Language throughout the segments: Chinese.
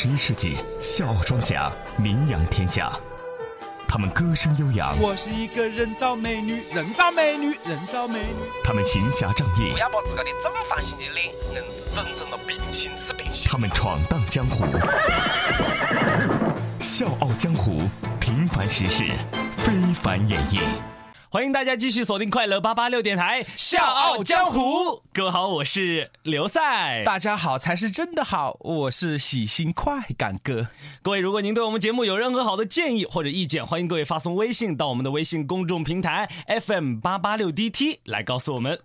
十一世纪笑傲庄稼名扬天下，他们歌声悠扬，我是一个人造美女，人造美女，人造美女。他们行侠仗义不，要把自个的正方形的脸硬是整成了平行四边形。他们闯荡江湖，笑傲江湖，平凡实事，非凡演绎。欢迎大家继续锁定快乐八八六电台，笑傲江湖。各位好，我是刘赛。大家好才是真的好，我是喜新快感哥。各位，如果您对我们节目有任何好的建议或者意见，欢迎各位发送微信到我们的微信公众平台 FM 八八六 DT 来告诉我们。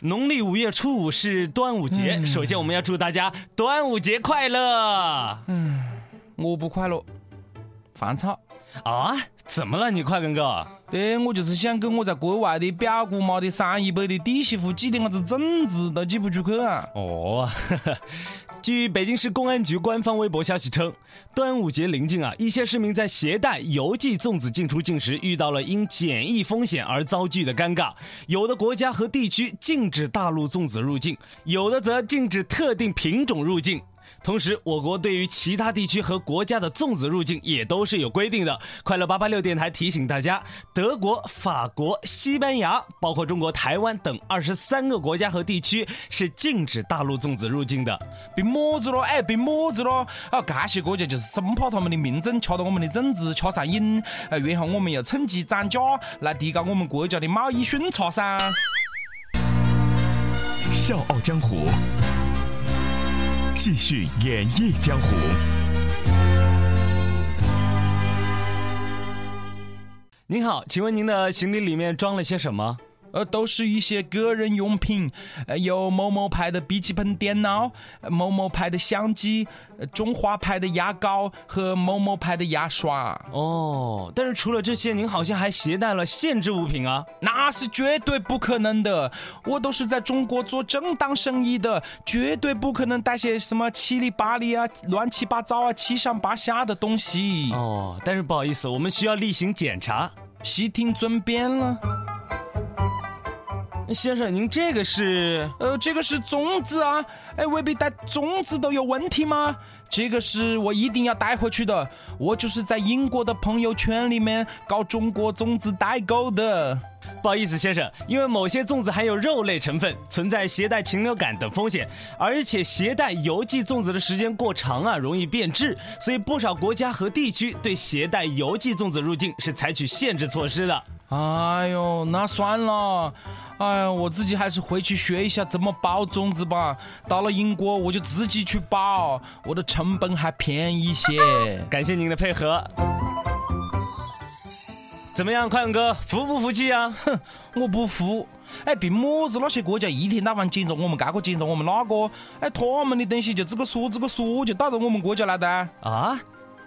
农历五月初五是端午节，首先我们要祝大家端午节快乐嗯我不快乐，饭炒。啊！怎么了你快跟哥？对，我就是想给我在国外的表姑妈的三姨伯的弟媳妇寄点啥子粽子，都寄不出去啊。哦，据北京市公安局官方微博消息称，端午节临近啊，一些市民在携带邮寄粽子进出境时遇到了因检疫风险而遭拒的尴尬。有的国家和地区禁止大陆粽子入境，有的则禁止特定品种入境。同时，我国对于其他地区和国家的粽子入境也都是有规定的。快乐八八六电台提醒大家，德国、法国、西班牙，包括中国台湾等二十三个国家和地区是禁止大陆粽子入境的。并么子咯？哎，并么子咯？啊，这些国家就是生怕他们的民众吃到我们的粽子吃上瘾，呃，然后我们要趁机涨价来提高我们国家的贸易顺差噻。笑傲江湖，继续演绎江湖。您好，请问您的行李里面装了些什么？呃，都是一些个人用品，呃，有某某牌的笔记本电脑，呃某某牌的相机，呃中华牌的牙膏和某某牌的牙刷。哦，但是除了这些，您好像还携带了限制物品啊？那是绝对不可能的，我都是在中国做正当生意的，绝对不可能带些什么七里八里啊、乱七八糟啊、七上八下的东西。哦，但是不好意思，我们需要例行检查。悉听尊便了。先生，您这个是？呃，这个是粽子啊，哎，未必带粽子都有问题吗？这个是我一定要带回去的，我就是在英国的朋友圈里面搞中国粽子代购的。不好意思，先生，因为某些粽子含有肉类成分，存在携带禽流感等风险，而且携带邮寄粽子的时间过长啊，容易变质，所以不少国家和地区对携带邮寄粽子入境是采取限制措施的。哎呦，那算了，哎呀，我自己还是回去学一下怎么包粽子吧。到了英国我就自己去包，我的成本还便宜些。感谢您的配合。怎么样，快乐哥，服不服气啊？哼，我不服。哎，凭么子那些国家一天到晚检查我们这个检查我们那个？哎，他们的东西就这个说这个说就到到我们国家来的啊？啊？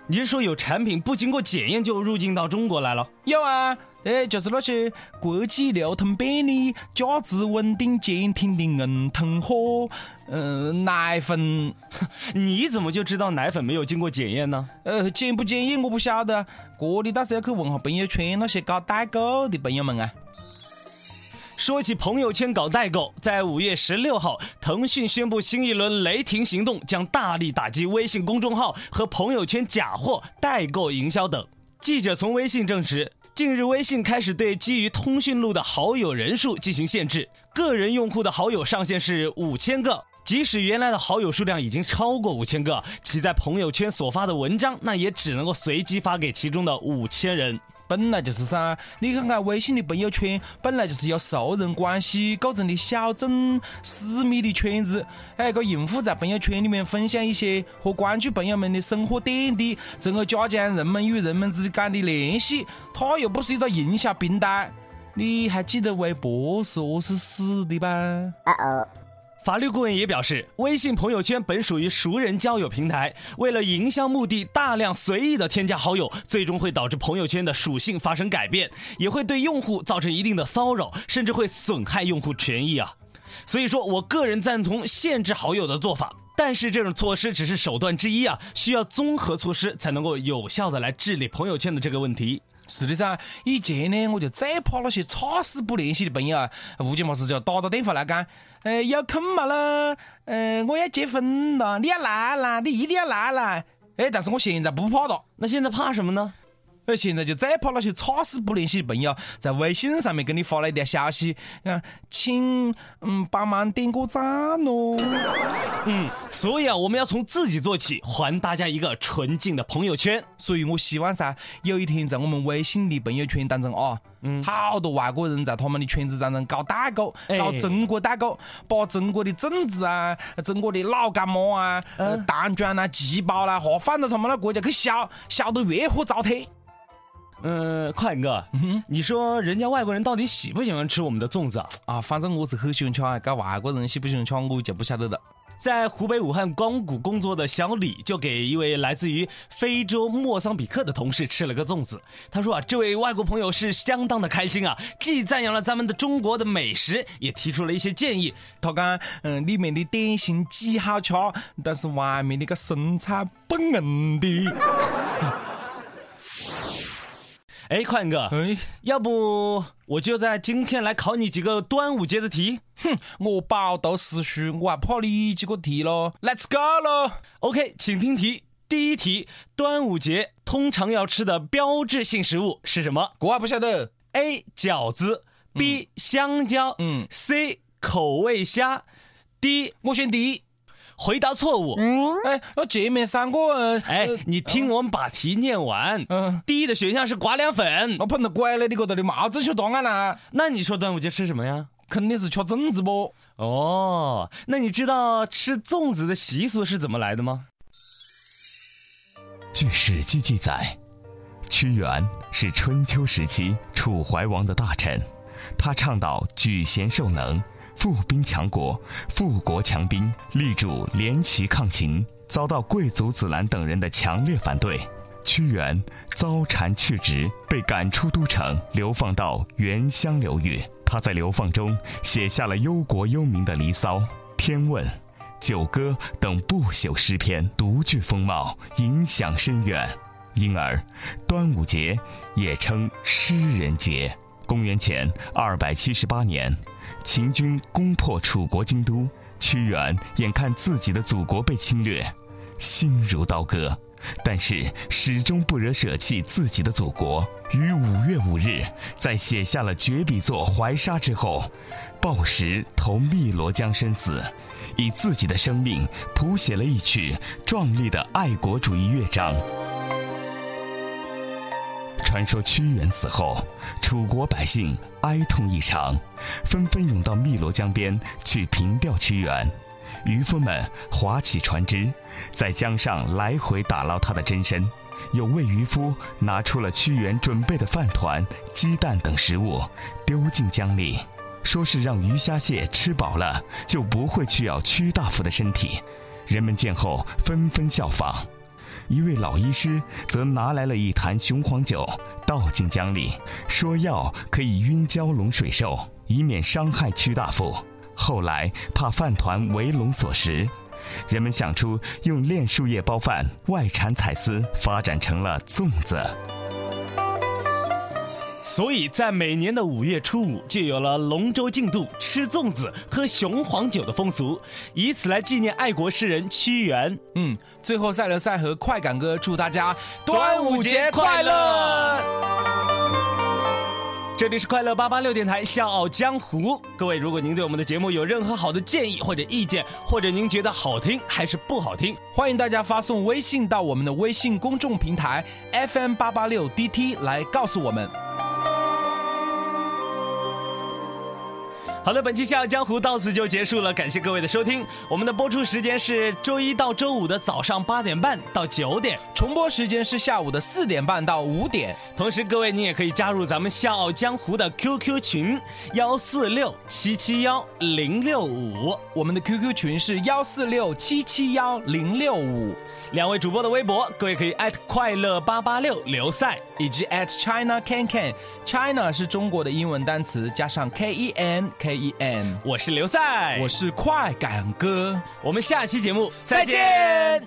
你是说有产品不经过检验就入境到中国来了？有啊，哎，就是那些国际流通便利、价值稳定、坚挺的硬通货，嗯、奶粉，你怎么就知道奶粉没有经过检验呢？呃，检不检验我不晓得，这里倒是要去问下朋友圈那些搞代购的朋友们啊。说起朋友圈搞代购，在五月十六号，腾讯宣布新一轮雷霆行动将大力打击微信公众号和朋友圈假货、代购营销等。记者从微信证实，近日微信开始对基于通讯录的好友人数进行限制，个人用户的好友上限是五千个。即使原来的好友数量已经超过五千个，其在朋友圈所发的文章，那也只能够随机发给其中的五千人。本来就是噻，你看看微信的朋友圈，本来就是由熟人关系构成的小众私密的圈子。哎，个用户在朋友圈里面分享一些和关注朋友们的生活点滴，从而加强人们与人们之间的联系。它又不是一个营销平台。你还记得微博是何是死的吧？法律顾问也表示，微信朋友圈本属于熟人交友平台，为了营销目的，大量随意的添加好友，最终会导致朋友圈的属性发生改变，也会对用户造成一定的骚扰，甚至会损害用户权益啊。所以说我个人赞同限制好友的做法，但是这种措施只是手段之一啊，需要综合措施才能够有效的来治理朋友圈的这个问题。是的噻，以前呢，我就最怕那些差事不联系的朋友啊，无节么事就打个电话来讲，呃，有空嘛啦，呃，我要结婚了，你要来啦，你一定要来啦。哎，但是我现在不怕了。那现在怕什么呢？哎，现在就最怕那些差事不联系的朋友在微信上面给你发了一条消息，啊，请嗯帮忙点个赞咯。嗯，所以啊，我们要从自己做起，还大家一个纯净的朋友圈。所以我希望噻，有一天在我们微信的朋友圈当中啊，嗯，好多外国人在他们的圈子当中搞代购，搞中国代购，把中国的粽子啊、中国的老干妈啊、呃蛋卷啦、鸡包啦，哈放到他们那国家去销，销得热火朝天。嗯，快哥，你说人家外国人到底喜不喜欢吃我们的粽子啊？啊，反正我是很喜欢吃，搞外国人喜不喜欢吃我就不晓得了。在湖北武汉光谷工作的小李就给一位来自于非洲莫桑比克的同事吃了个粽子。他说啊，这位外国朋友是相当的开心啊，既赞扬了咱们的中国的美食，也提出了一些建议。他讲，嗯，里面的点心极好吃，但是外面那个生菜不硬的。哎，宽哥，哎，要不我就在今天来考你几个端午节的题。哼，我饱读诗书，我还怕你几个题咯？Let's go 咯！OK，请听题。第一题，端午节通常要吃的标志性食物是什么？我还不晓得。A 饺子，B 香蕉，嗯，C 口味虾，D 我选 D。回答错误。哎，那前面三个，哎，你听我们把题念完。嗯，第一的选项是刮凉粉。我碰到拐了，你觉得的帽子吃答案了？那你说端午节吃什么呀？肯定是吃粽子不？哦，那你知道吃粽子的习俗是怎么来的吗？据《史记》记载，屈原是春秋时期楚怀王的大臣，他倡导举贤授能。富兵强国，富国强兵，力主联齐抗秦，遭到贵族子兰等人的强烈反对。屈原遭谗去职，被赶出都城，流放到原乡流域。他在流放中写下了忧国忧民的《离骚》《天问》《九歌》等不朽诗篇，独具风貌，影响深远。因而，端午节也称诗人节。公元前二百七十八年。秦军攻破楚国京都，屈原眼看自己的祖国被侵略，心如刀割，但是始终不惹舍弃自己的祖国。于五月五日，在写下了绝笔作《怀沙》之后，抱石投汨罗江身死，以自己的生命谱写了一曲壮丽的爱国主义乐章。传说屈原死后，楚国百姓哀痛异常，纷纷涌到汨罗江边去凭吊屈原。渔夫们划起船只，在江上来回打捞他的真身。有位渔夫拿出了屈原准备的饭团、鸡蛋等食物，丢进江里，说是让鱼虾蟹吃饱了，就不会去咬屈大夫的身体。人们见后纷纷效仿。一位老医师则拿来了一坛雄黄酒，倒进江里，说药可以晕蛟龙水兽，以免伤害屈大夫。后来怕饭团为龙所食，人们想出用炼树叶包饭，外缠彩丝，发展成了粽子。所以在每年的五月初五，就有了龙舟竞渡、吃粽子、喝雄黄酒的风俗，以此来纪念爱国诗人屈原。嗯，最后赛伦赛和快感哥祝大家端午节快乐！这里是快乐八八六电台《笑傲江湖》，各位，如果您对我们的节目有任何好的建议或者意见，或者您觉得好听还是不好听，欢迎大家发送微信到我们的微信公众平台 FM 八八六 DT 来告诉我们。好的，本期《笑傲江湖》到此就结束了，感谢各位的收听。我们的播出时间是周一到周五的早上八点半到九点，重播时间是下午的四点半到五点。同时，各位你也可以加入咱们《笑傲江湖》的 QQ 群幺四六七七幺零六五，我们的 QQ 群是幺四六七七幺零六五。两位主播的微博，各位可以艾特快乐八八六刘赛，以及艾特 China Can Can，China 是中国的英文单词，加上 K E N K E N。我是刘赛，我是快感哥，我们下期节目再见。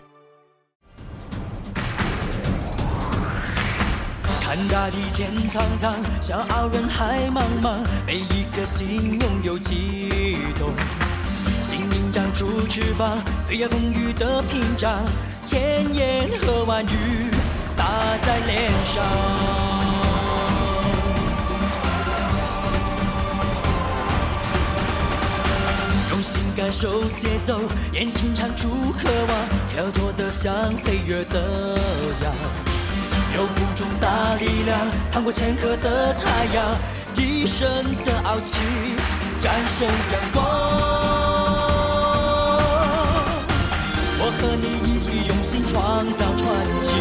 看大地天苍苍，小傲人海茫茫，每一颗心拥有悸动。心灵长出翅膀，飞越风雨的屏障，千言和万语打在脸上。用心感受节奏，眼睛唱出渴望，跳脱的像飞跃的羊。有股重大力量，趟过千颗的太阳，一生的傲气战胜阳光。我和你一起用心创造传奇，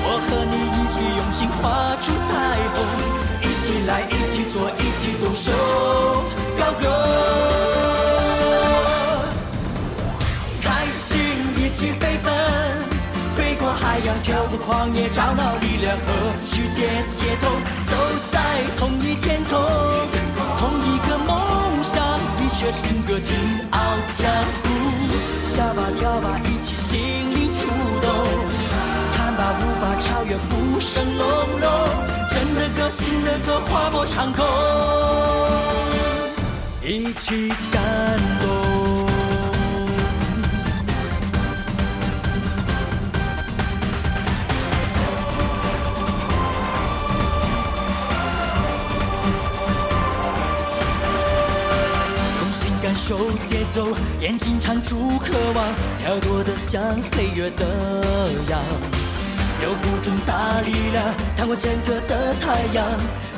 我和你一起用心画出彩虹。一起来，一起做，一起动手，高歌。开心一起飞奔，飞过海洋，跳过旷野，找到力量和世界接通，走在同一天空，同一个梦想，一阙新歌听傲江湖，笑吧跳吧，一起心灵触动，看吧舞吧，超越鼓声隆隆，真的歌，新的歌，划破长空，一起感动。手节奏，眼睛唱出渴望，跳脱的像飞跃的羊。有股重大力量，趟过间隔的太阳，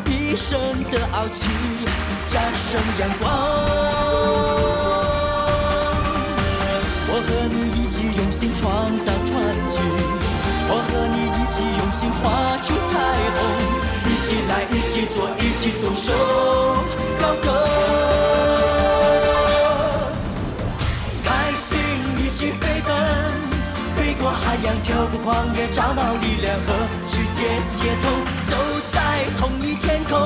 一生的傲气战胜阳光。我和你一起用心创造传奇，我和你一起用心画出彩虹，一起来，一起做，一起动手，高歌。过海洋，跳过旷野，找到力量和世界接通，走在同一天空，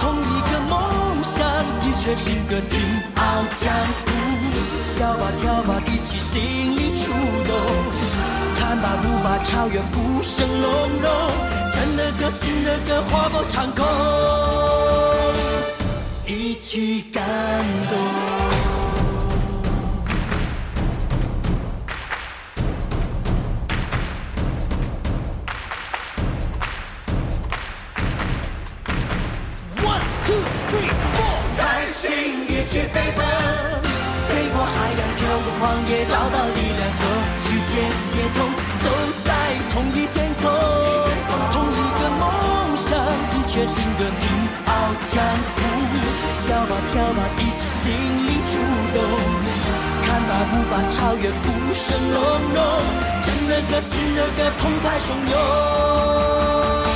同一个梦想，一阙新歌听傲江湖，笑吧跳吧，一起心灵触动，看吧舞吧，超越鼓声隆隆，真的歌，新的歌，划破长空，一起感动。洋，跳过旷野，找到力量和世界接通，走在同一天空，同一个梦想，一阙新歌听傲江湖，笑吧跳吧，一起心灵触动，看吧舞吧，超越鼓声隆隆，真的歌，新的歌，澎湃汹涌。